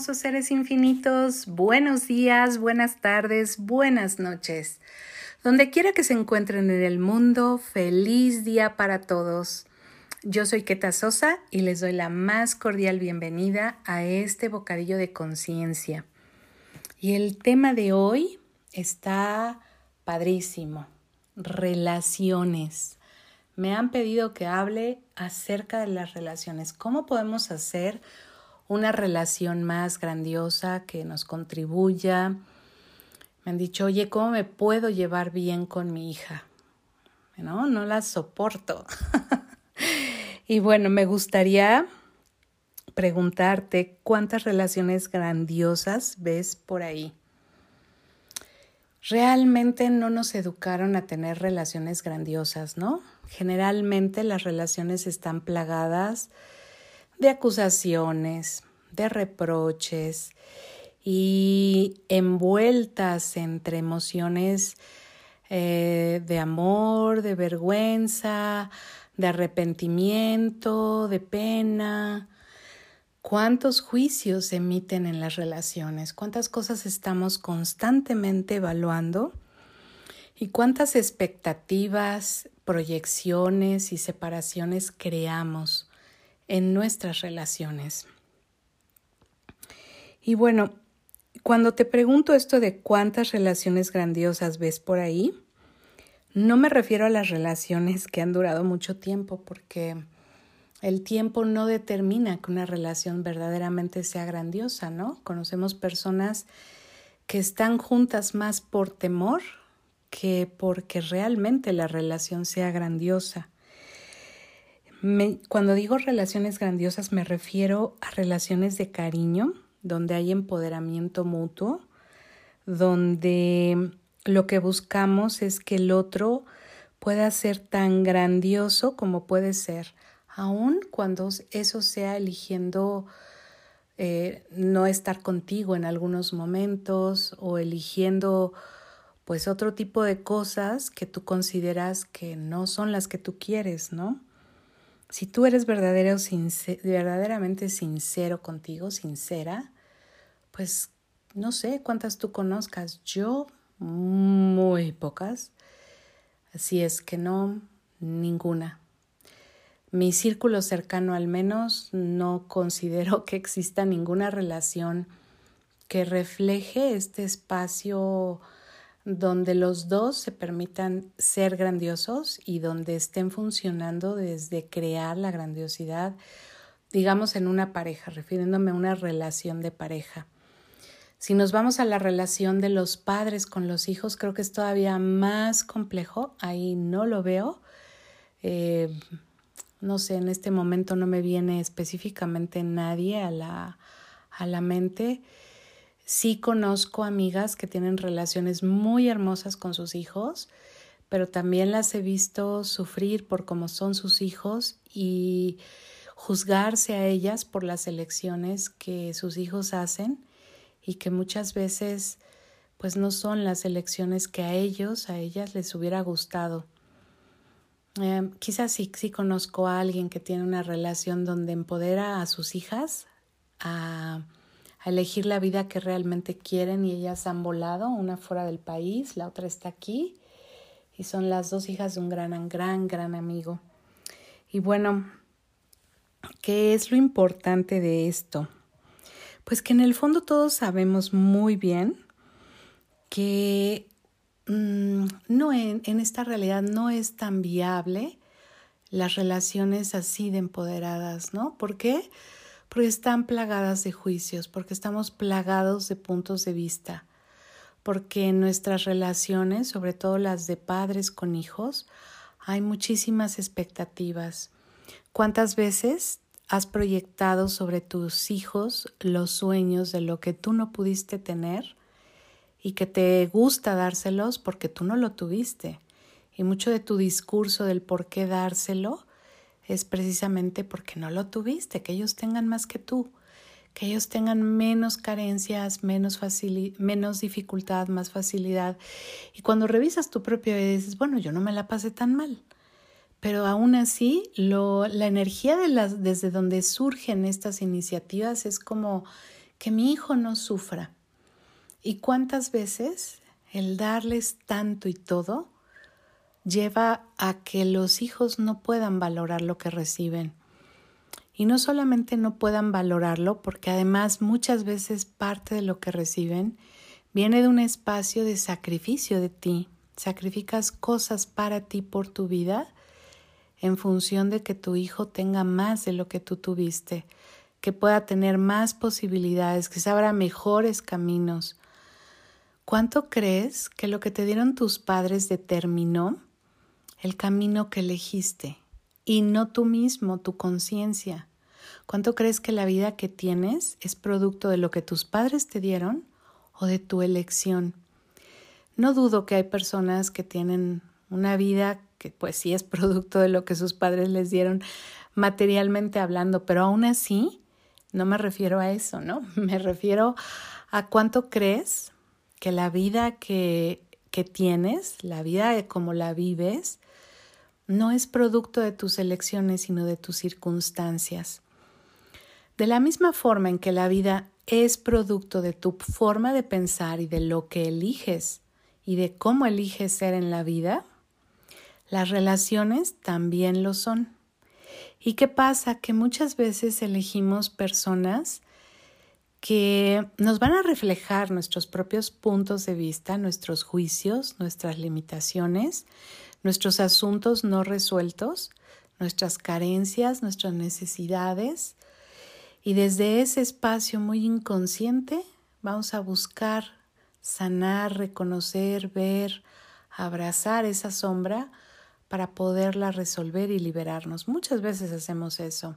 seres infinitos, buenos días, buenas tardes, buenas noches. Donde quiera que se encuentren en el mundo, feliz día para todos. Yo soy Keta Sosa y les doy la más cordial bienvenida a este bocadillo de conciencia. Y el tema de hoy está padrísimo, relaciones. Me han pedido que hable acerca de las relaciones, cómo podemos hacer una relación más grandiosa que nos contribuya. Me han dicho, oye, ¿cómo me puedo llevar bien con mi hija? No, no la soporto. y bueno, me gustaría preguntarte cuántas relaciones grandiosas ves por ahí. Realmente no nos educaron a tener relaciones grandiosas, ¿no? Generalmente las relaciones están plagadas de acusaciones, de reproches y envueltas entre emociones eh, de amor, de vergüenza, de arrepentimiento, de pena. ¿Cuántos juicios se emiten en las relaciones? ¿Cuántas cosas estamos constantemente evaluando? ¿Y cuántas expectativas, proyecciones y separaciones creamos? En nuestras relaciones. Y bueno, cuando te pregunto esto de cuántas relaciones grandiosas ves por ahí, no me refiero a las relaciones que han durado mucho tiempo, porque el tiempo no determina que una relación verdaderamente sea grandiosa, ¿no? Conocemos personas que están juntas más por temor que porque realmente la relación sea grandiosa cuando digo relaciones grandiosas me refiero a relaciones de cariño, donde hay empoderamiento mutuo, donde lo que buscamos es que el otro pueda ser tan grandioso como puede ser, aun cuando eso sea eligiendo eh, no estar contigo en algunos momentos o eligiendo pues otro tipo de cosas que tú consideras que no son las que tú quieres, ¿no? Si tú eres verdadero, verdaderamente sincero contigo, sincera, pues no sé cuántas tú conozcas. Yo, muy pocas. Así es que no, ninguna. Mi círculo cercano al menos no considero que exista ninguna relación que refleje este espacio donde los dos se permitan ser grandiosos y donde estén funcionando desde crear la grandiosidad, digamos, en una pareja, refiriéndome a una relación de pareja. Si nos vamos a la relación de los padres con los hijos, creo que es todavía más complejo. Ahí no lo veo. Eh, no sé, en este momento no me viene específicamente nadie a la, a la mente. Sí conozco amigas que tienen relaciones muy hermosas con sus hijos, pero también las he visto sufrir por cómo son sus hijos y juzgarse a ellas por las elecciones que sus hijos hacen y que muchas veces pues no son las elecciones que a ellos, a ellas les hubiera gustado. Eh, quizás sí, sí conozco a alguien que tiene una relación donde empodera a sus hijas a a elegir la vida que realmente quieren y ellas han volado, una fuera del país, la otra está aquí y son las dos hijas de un gran, gran, gran amigo. Y bueno, ¿qué es lo importante de esto? Pues que en el fondo todos sabemos muy bien que mm, no en, esta realidad no es tan viable las relaciones así de empoderadas, ¿no? ¿Por qué? porque están plagadas de juicios, porque estamos plagados de puntos de vista, porque en nuestras relaciones, sobre todo las de padres con hijos, hay muchísimas expectativas. ¿Cuántas veces has proyectado sobre tus hijos los sueños de lo que tú no pudiste tener y que te gusta dárselos porque tú no lo tuviste? Y mucho de tu discurso del por qué dárselo es precisamente porque no lo tuviste, que ellos tengan más que tú, que ellos tengan menos carencias, menos, menos dificultad, más facilidad. Y cuando revisas tu propia vida dices, bueno, yo no me la pasé tan mal. Pero aún así, lo, la energía de las, desde donde surgen estas iniciativas es como que mi hijo no sufra. ¿Y cuántas veces el darles tanto y todo lleva a que los hijos no puedan valorar lo que reciben? Y no solamente no puedan valorarlo, porque además muchas veces parte de lo que reciben viene de un espacio de sacrificio de ti. Sacrificas cosas para ti por tu vida en función de que tu hijo tenga más de lo que tú tuviste, que pueda tener más posibilidades, que se abra mejores caminos. ¿Cuánto crees que lo que te dieron tus padres determinó el camino que elegiste y no tú mismo, tu conciencia? ¿Cuánto crees que la vida que tienes es producto de lo que tus padres te dieron o de tu elección? No dudo que hay personas que tienen una vida que pues sí es producto de lo que sus padres les dieron materialmente hablando, pero aún así no me refiero a eso, ¿no? Me refiero a cuánto crees que la vida que, que tienes, la vida como la vives, no es producto de tus elecciones, sino de tus circunstancias. De la misma forma en que la vida es producto de tu forma de pensar y de lo que eliges y de cómo eliges ser en la vida, las relaciones también lo son. ¿Y qué pasa? Que muchas veces elegimos personas que nos van a reflejar nuestros propios puntos de vista, nuestros juicios, nuestras limitaciones, nuestros asuntos no resueltos, nuestras carencias, nuestras necesidades. Y desde ese espacio muy inconsciente vamos a buscar sanar, reconocer, ver, abrazar esa sombra para poderla resolver y liberarnos. Muchas veces hacemos eso.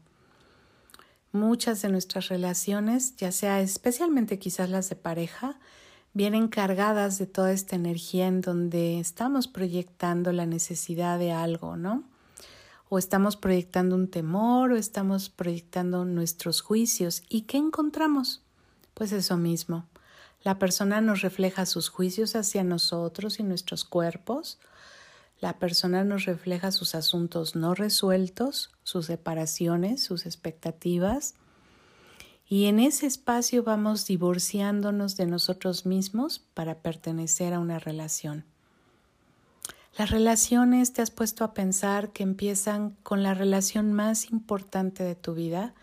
Muchas de nuestras relaciones, ya sea especialmente quizás las de pareja, vienen cargadas de toda esta energía en donde estamos proyectando la necesidad de algo, ¿no? O estamos proyectando un temor o estamos proyectando nuestros juicios. ¿Y qué encontramos? Pues eso mismo. La persona nos refleja sus juicios hacia nosotros y nuestros cuerpos, la persona nos refleja sus asuntos no resueltos, sus separaciones, sus expectativas. Y en ese espacio vamos divorciándonos de nosotros mismos para pertenecer a una relación. Las relaciones te has puesto a pensar que empiezan con la relación más importante de tu vida.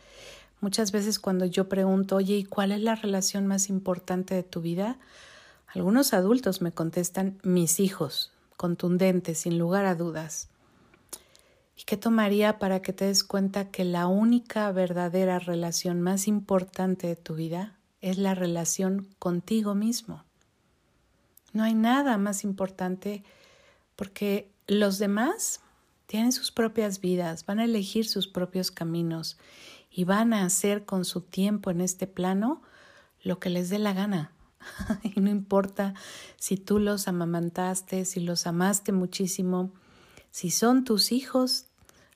Muchas veces cuando yo pregunto, oye, ¿y cuál es la relación más importante de tu vida? Algunos adultos me contestan, mis hijos, contundente, sin lugar a dudas. ¿Y qué tomaría para que te des cuenta que la única verdadera relación más importante de tu vida es la relación contigo mismo? No hay nada más importante porque los demás tienen sus propias vidas, van a elegir sus propios caminos y van a hacer con su tiempo en este plano lo que les dé la gana. y no importa si tú los amamantaste, si los amaste muchísimo, si son tus hijos,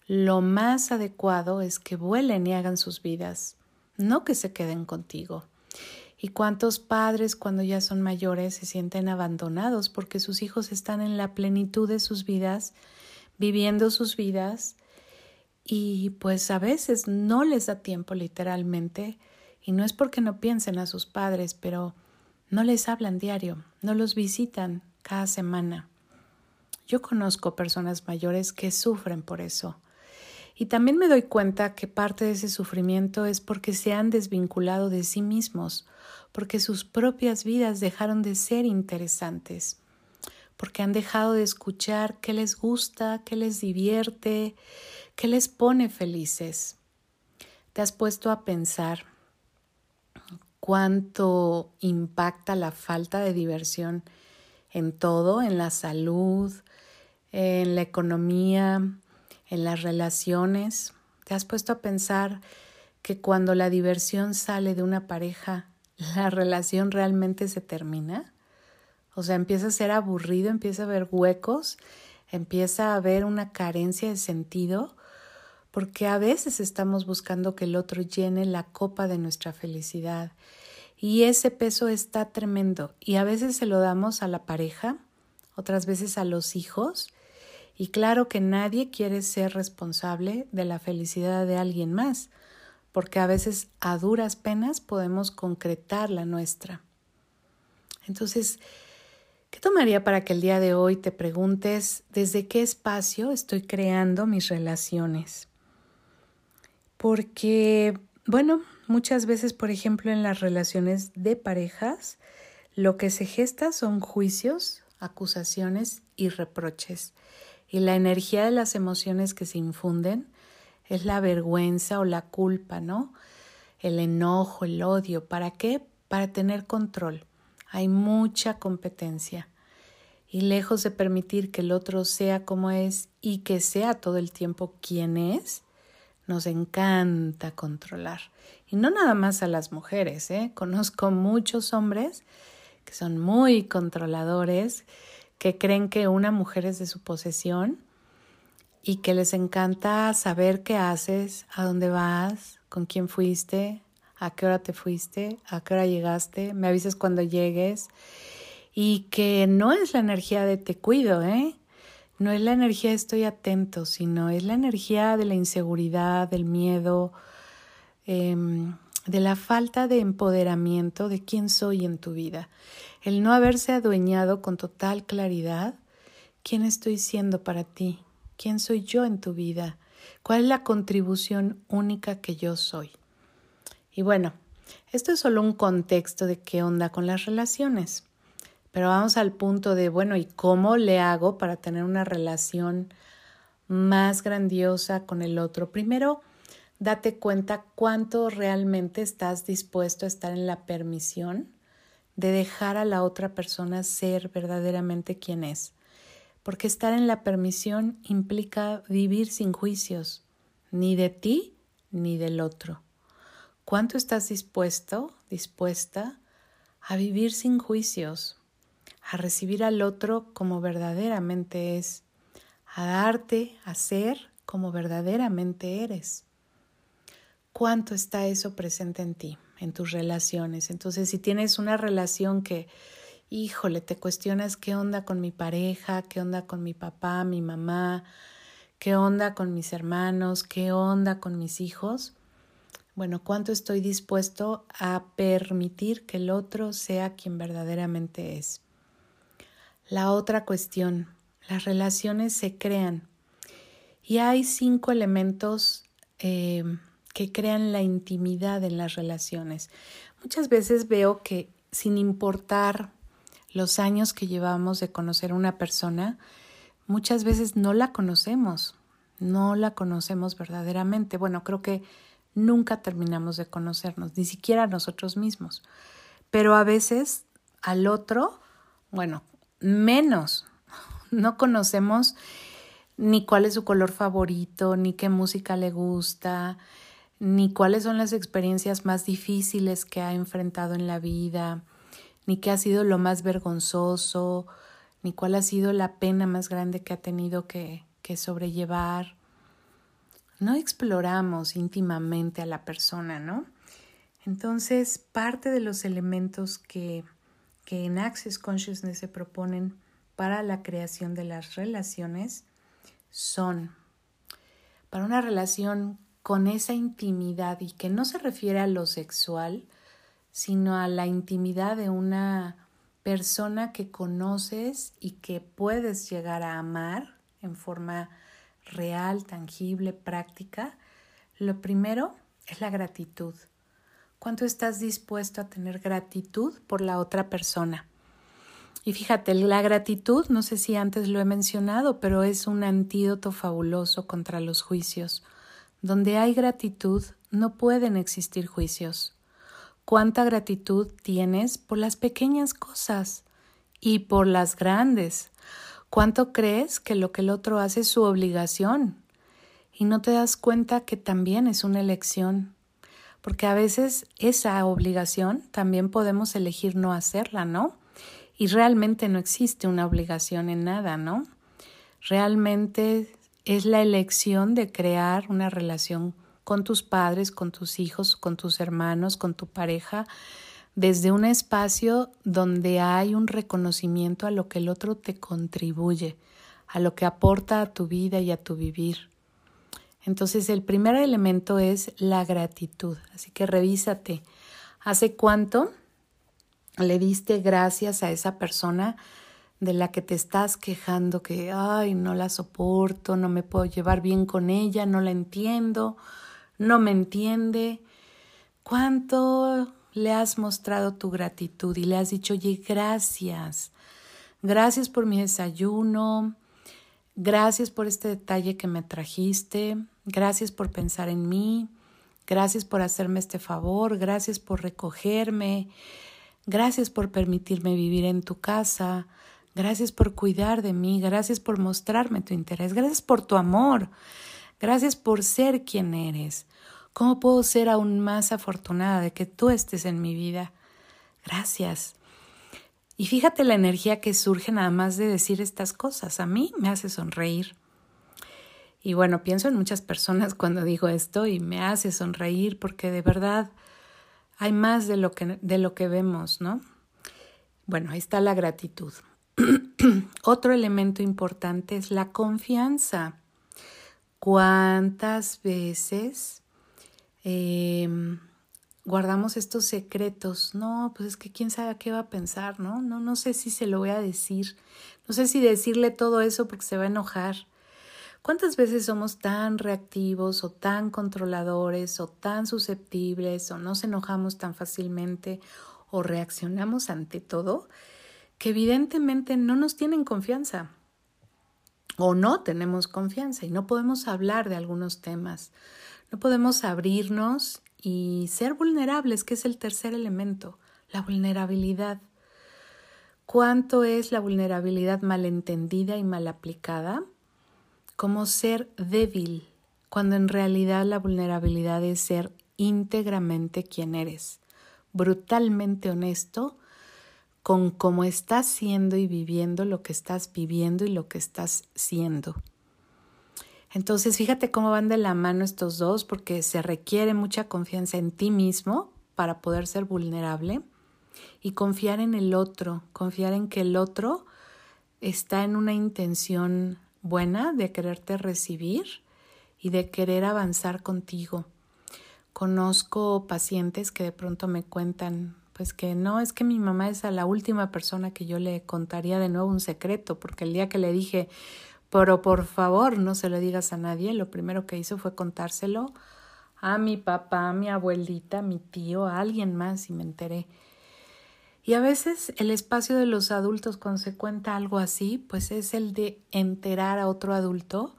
lo más adecuado es que vuelen y hagan sus vidas, no que se queden contigo. ¿Y cuántos padres cuando ya son mayores se sienten abandonados porque sus hijos están en la plenitud de sus vidas, viviendo sus vidas y pues a veces no les da tiempo literalmente y no es porque no piensen a sus padres, pero no les hablan diario, no los visitan cada semana. Yo conozco personas mayores que sufren por eso. Y también me doy cuenta que parte de ese sufrimiento es porque se han desvinculado de sí mismos, porque sus propias vidas dejaron de ser interesantes, porque han dejado de escuchar qué les gusta, qué les divierte, qué les pone felices. ¿Te has puesto a pensar cuánto impacta la falta de diversión en todo, en la salud, en la economía, en las relaciones. ¿Te has puesto a pensar que cuando la diversión sale de una pareja, la relación realmente se termina? O sea, empieza a ser aburrido, empieza a haber huecos, empieza a haber una carencia de sentido, porque a veces estamos buscando que el otro llene la copa de nuestra felicidad y ese peso está tremendo y a veces se lo damos a la pareja, otras veces a los hijos y claro que nadie quiere ser responsable de la felicidad de alguien más, porque a veces a duras penas podemos concretar la nuestra. Entonces, ¿qué tomaría para que el día de hoy te preguntes desde qué espacio estoy creando mis relaciones? Porque, bueno, muchas veces, por ejemplo, en las relaciones de parejas, lo que se gesta son juicios, acusaciones y reproches. Y la energía de las emociones que se infunden es la vergüenza o la culpa, ¿no? El enojo, el odio. ¿Para qué? Para tener control. Hay mucha competencia. Y lejos de permitir que el otro sea como es y que sea todo el tiempo quien es, nos encanta controlar. Y no nada más a las mujeres, ¿eh? Conozco muchos hombres que son muy controladores, que creen que una mujer es de su posesión y que les encanta saber qué haces, a dónde vas, con quién fuiste, a qué hora te fuiste, a qué hora llegaste, me avisas cuando llegues y que no es la energía de te cuido, ¿eh? No es la energía de estoy atento, sino es la energía de la inseguridad, del miedo, em, de la falta de empoderamiento de quién soy en tu vida. El no haberse adueñado con total claridad quién estoy siendo para ti, quién soy yo en tu vida, cuál es la contribución única que yo soy. Y bueno, esto es solo un contexto de qué onda con las relaciones. Pero vamos al punto de, bueno, ¿y cómo le hago para tener una relación más grandiosa con el otro? Primero, date cuenta cuánto realmente estás dispuesto a estar en la permisión de dejar a la otra persona ser verdaderamente quien es. Porque estar en la permisión implica vivir sin juicios, ni de ti ni del otro. ¿Cuánto estás dispuesto, dispuesta a vivir sin juicios, a recibir al otro como verdaderamente es, a darte a ser como verdaderamente eres? ¿Cuánto está eso presente en ti, en tus relaciones? Entonces, si tienes una relación que, híjole, te cuestionas qué onda con mi pareja, qué onda con mi papá, mi mamá, qué onda con mis hermanos, qué onda con mis hijos, bueno, ¿cuánto estoy dispuesto a permitir que el otro sea quien verdaderamente es? La otra cuestión, las relaciones se crean y hay cinco elementos eh, que crean la intimidad en las relaciones. Muchas veces veo que sin importar los años que llevamos de conocer a una persona, muchas veces no la conocemos, no la conocemos verdaderamente. Bueno, creo que nunca terminamos de conocernos, ni siquiera nosotros mismos. Pero a veces al otro, bueno, menos. No conocemos ni cuál es su color favorito, ni qué música le gusta, ni cuáles son las experiencias más difíciles que ha enfrentado en la vida, ni qué ha sido lo más vergonzoso, ni cuál ha sido la pena más grande que ha tenido que, que sobrellevar no exploramos íntimamente a la persona, ¿no? Entonces, parte de los elementos que, que en Access Consciousness se proponen para la creación de las relaciones son para una relación con esa intimidad y que no se refiere a lo sexual, sino a la intimidad de una persona que conoces y que puedes llegar a amar en forma real, tangible, práctica, lo primero es la gratitud. ¿Cuánto estás dispuesto a tener gratitud por la otra persona? Y fíjate, la gratitud, no sé si antes lo he mencionado, pero es un antídoto fabuloso contra los juicios. Donde hay gratitud, no pueden existir juicios. ¿Cuánta gratitud tienes por las pequeñas cosas y por las grandes? ¿Cuánto crees que lo que el otro hace es su obligación? Y no te das cuenta que también es una elección. Porque a veces esa obligación también podemos elegir no hacerla, ¿no? Y realmente no existe una obligación en nada, ¿no? Realmente es la elección de crear una relación con tus padres, con tus hijos, con tus hermanos, con tu pareja, desde un espacio donde hay un reconocimiento a lo que el otro te contribuye, a lo que aporta a tu vida y a tu vivir. Entonces el primer elemento es la gratitud. Así que revísate. ¿Hace cuánto le diste gracias a esa persona de la que te estás quejando que, ay, no la soporto, no me puedo llevar bien con ella, no la entiendo, no me entiende? ¿Cuánto le has mostrado tu gratitud y le has dicho, oye, gracias, gracias por mi desayuno, gracias por este detalle que me trajiste, gracias por pensar en mí, gracias por hacerme este favor, gracias por recogerme, gracias por permitirme vivir en tu casa, gracias por cuidar de mí, gracias por mostrarme tu interés, gracias por tu amor, gracias por ser quien eres. ¿Cómo puedo ser aún más afortunada de que tú estés en mi vida? Gracias. Y fíjate la energía que surge nada más de decir estas cosas. A mí me hace sonreír. Y bueno, pienso en muchas personas cuando digo esto y me hace sonreír porque de verdad hay más de lo que, de lo que vemos, ¿no? Bueno, ahí está la gratitud. Otro elemento importante es la confianza. ¿Cuántas veces Em, guardamos estos secretos. No, pues es que quién sabe qué va a pensar, ¿no? No, no sé si se lo voy a decir. No sé si decirle todo eso porque se va a enojar. ¿Cuántas veces somos tan reactivos o tan controladores o tan susceptibles o nos enojamos tan fácilmente o reaccionamos ante todo que evidentemente no nos tienen confianza o no tenemos confianza y no podemos hablar de algunos temas no podemos abrirnos y ser vulnerables, que es el tercer elemento, la vulnerabilidad. ¿Cuánto es la vulnerabilidad malentendida y mal aplicada? Como ser débil, cuando en realidad la vulnerabilidad es ser íntegramente quien eres, brutalmente honesto con cómo estás siendo y viviendo lo que estás viviendo y lo que estás siendo. Entonces, fíjate cómo van de la mano estos dos, porque se requiere mucha confianza en ti mismo para poder ser vulnerable y confiar en el otro, confiar en que el otro está en una intención buena de quererte recibir y de querer avanzar contigo. Conozco pacientes que de pronto me cuentan, pues que no, es que mi mamá es a la última persona que yo le contaría de nuevo un secreto, porque el día que le dije, pero por favor no se lo digas a nadie. Lo primero que hizo fue contárselo a mi papá, a mi abuelita, a mi tío, a alguien más y me enteré. Y a veces el espacio de los adultos cuando se cuenta algo así, pues es el de enterar a otro adulto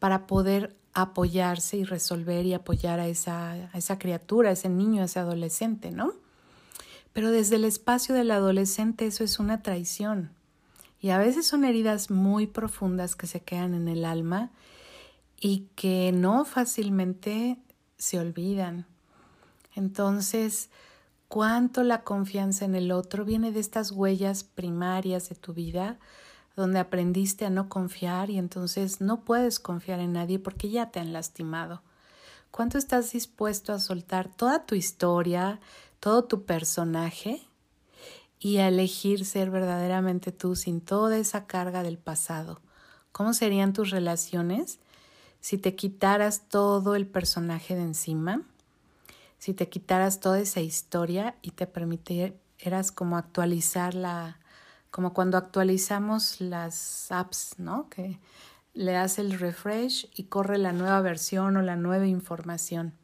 para poder apoyarse y resolver y apoyar a esa, a esa criatura, a ese niño, a ese adolescente, ¿no? Pero desde el espacio del adolescente eso es una traición. Y a veces son heridas muy profundas que se quedan en el alma y que no fácilmente se olvidan. Entonces, cuánto la confianza en el otro viene de estas huellas primarias de tu vida, donde aprendiste a no confiar y entonces no puedes confiar en nadie porque ya te han lastimado. ¿Cuánto estás dispuesto a soltar toda tu historia, todo tu personaje y a elegir ser verdaderamente tú sin toda esa carga del pasado. ¿Cómo serían tus relaciones si te quitaras todo el personaje de encima? Si te quitaras toda esa historia y te permitieras como actualizarla, como cuando actualizamos las apps, ¿no? Que le das el refresh y corre la nueva versión o la nueva información.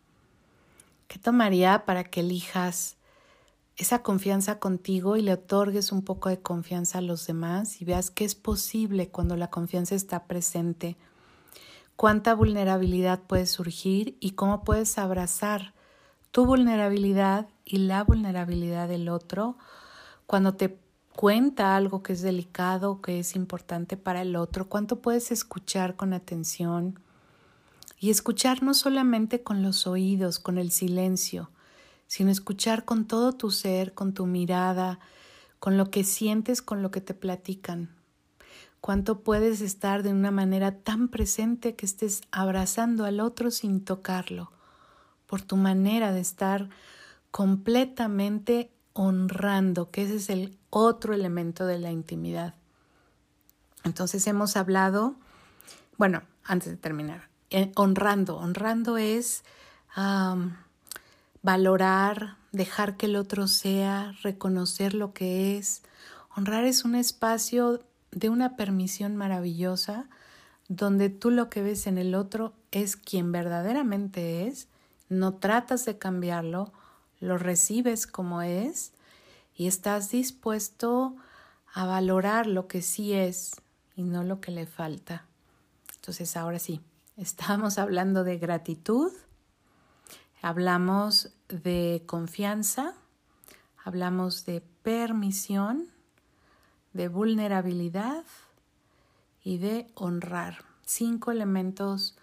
¿Qué tomaría para que elijas esa confianza contigo y le otorgues un poco de confianza a los demás y veas que es posible cuando la confianza está presente, cuánta vulnerabilidad puede surgir y cómo puedes abrazar tu vulnerabilidad y la vulnerabilidad del otro cuando te cuenta algo que es delicado, que es importante para el otro, cuánto puedes escuchar con atención y escuchar no solamente con los oídos, con el silencio, sino escuchar con todo tu ser, con tu mirada, con lo que sientes, con lo que te platican. Cuánto puedes estar de una manera tan presente que estés abrazando al otro sin tocarlo, por tu manera de estar completamente honrando, que ese es el otro elemento de la intimidad. Entonces hemos hablado, bueno, antes de terminar, honrando. Honrando es valorar, dejar que el otro sea, reconocer lo que es. Honrar es un espacio de una permisión maravillosa donde tú lo que ves en el otro es quien verdaderamente es, no tratas de cambiarlo, lo recibes como es y estás dispuesto a valorar lo que sí es y no lo que le falta. Entonces ahora sí, estamos hablando de gratitud, hablamos de confianza, hablamos de permisión, de vulnerabilidad y de honrar. Cinco elementos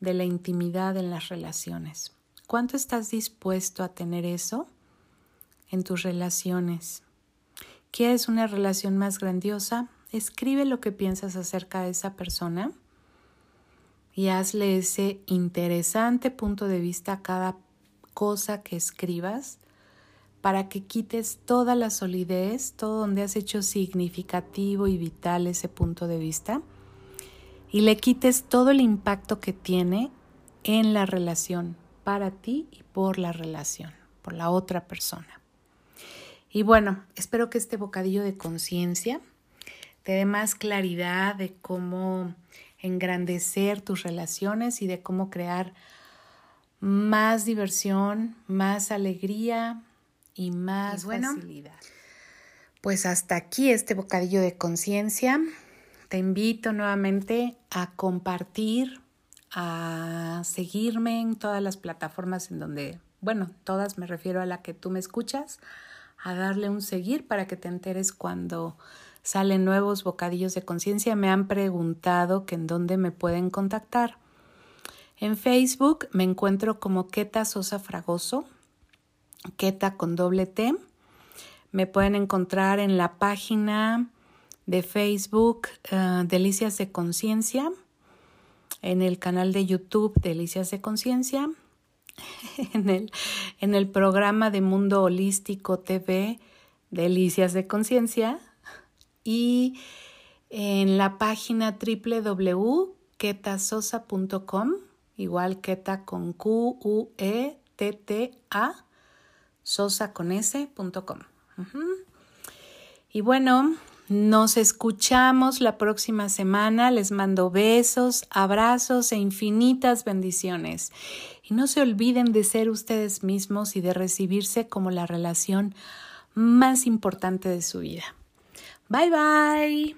de la intimidad en las relaciones. ¿Cuánto estás dispuesto a tener eso en tus relaciones? ¿Quieres una relación más grandiosa? Escribe lo que piensas acerca de esa persona y hazle ese interesante punto de vista a cada cosa que escribas para que quites toda la solidez, todo donde has hecho significativo y vital ese punto de vista y le quites todo el impacto que tiene en la relación, para ti y por la relación, por la otra persona. Y bueno, espero que este bocadillo de conciencia te dé más claridad de cómo engrandecer tus relaciones y de cómo crear más diversión, más alegría y más facilidad. Pues hasta aquí este bocadillo de conciencia. Te invito nuevamente a compartir, a seguirme en todas las plataformas en donde, bueno, todas me refiero a la que tú me escuchas, a darle un seguir para que te enteres cuando salen nuevos bocadillos de conciencia. Me han preguntado que en dónde me pueden contactar. En Facebook me encuentro como Keta Sosa Fragoso, Keta con doble T. Me pueden encontrar en la página de Facebook eh, Delicias de Conciencia, en el canal de YouTube Delicias de Conciencia, en el, en el programa de Mundo Holístico TV Delicias de Conciencia y en la página www.ketasosa.com, igual Keta con Q, U, E, T, T, A, sosa con S.com. Y bueno, nos escuchamos la próxima semana. Les mando besos, abrazos e infinitas bendiciones. Y no se olviden de ser ustedes mismos y de recibirse como la relación más importante de su vida. Bye bye.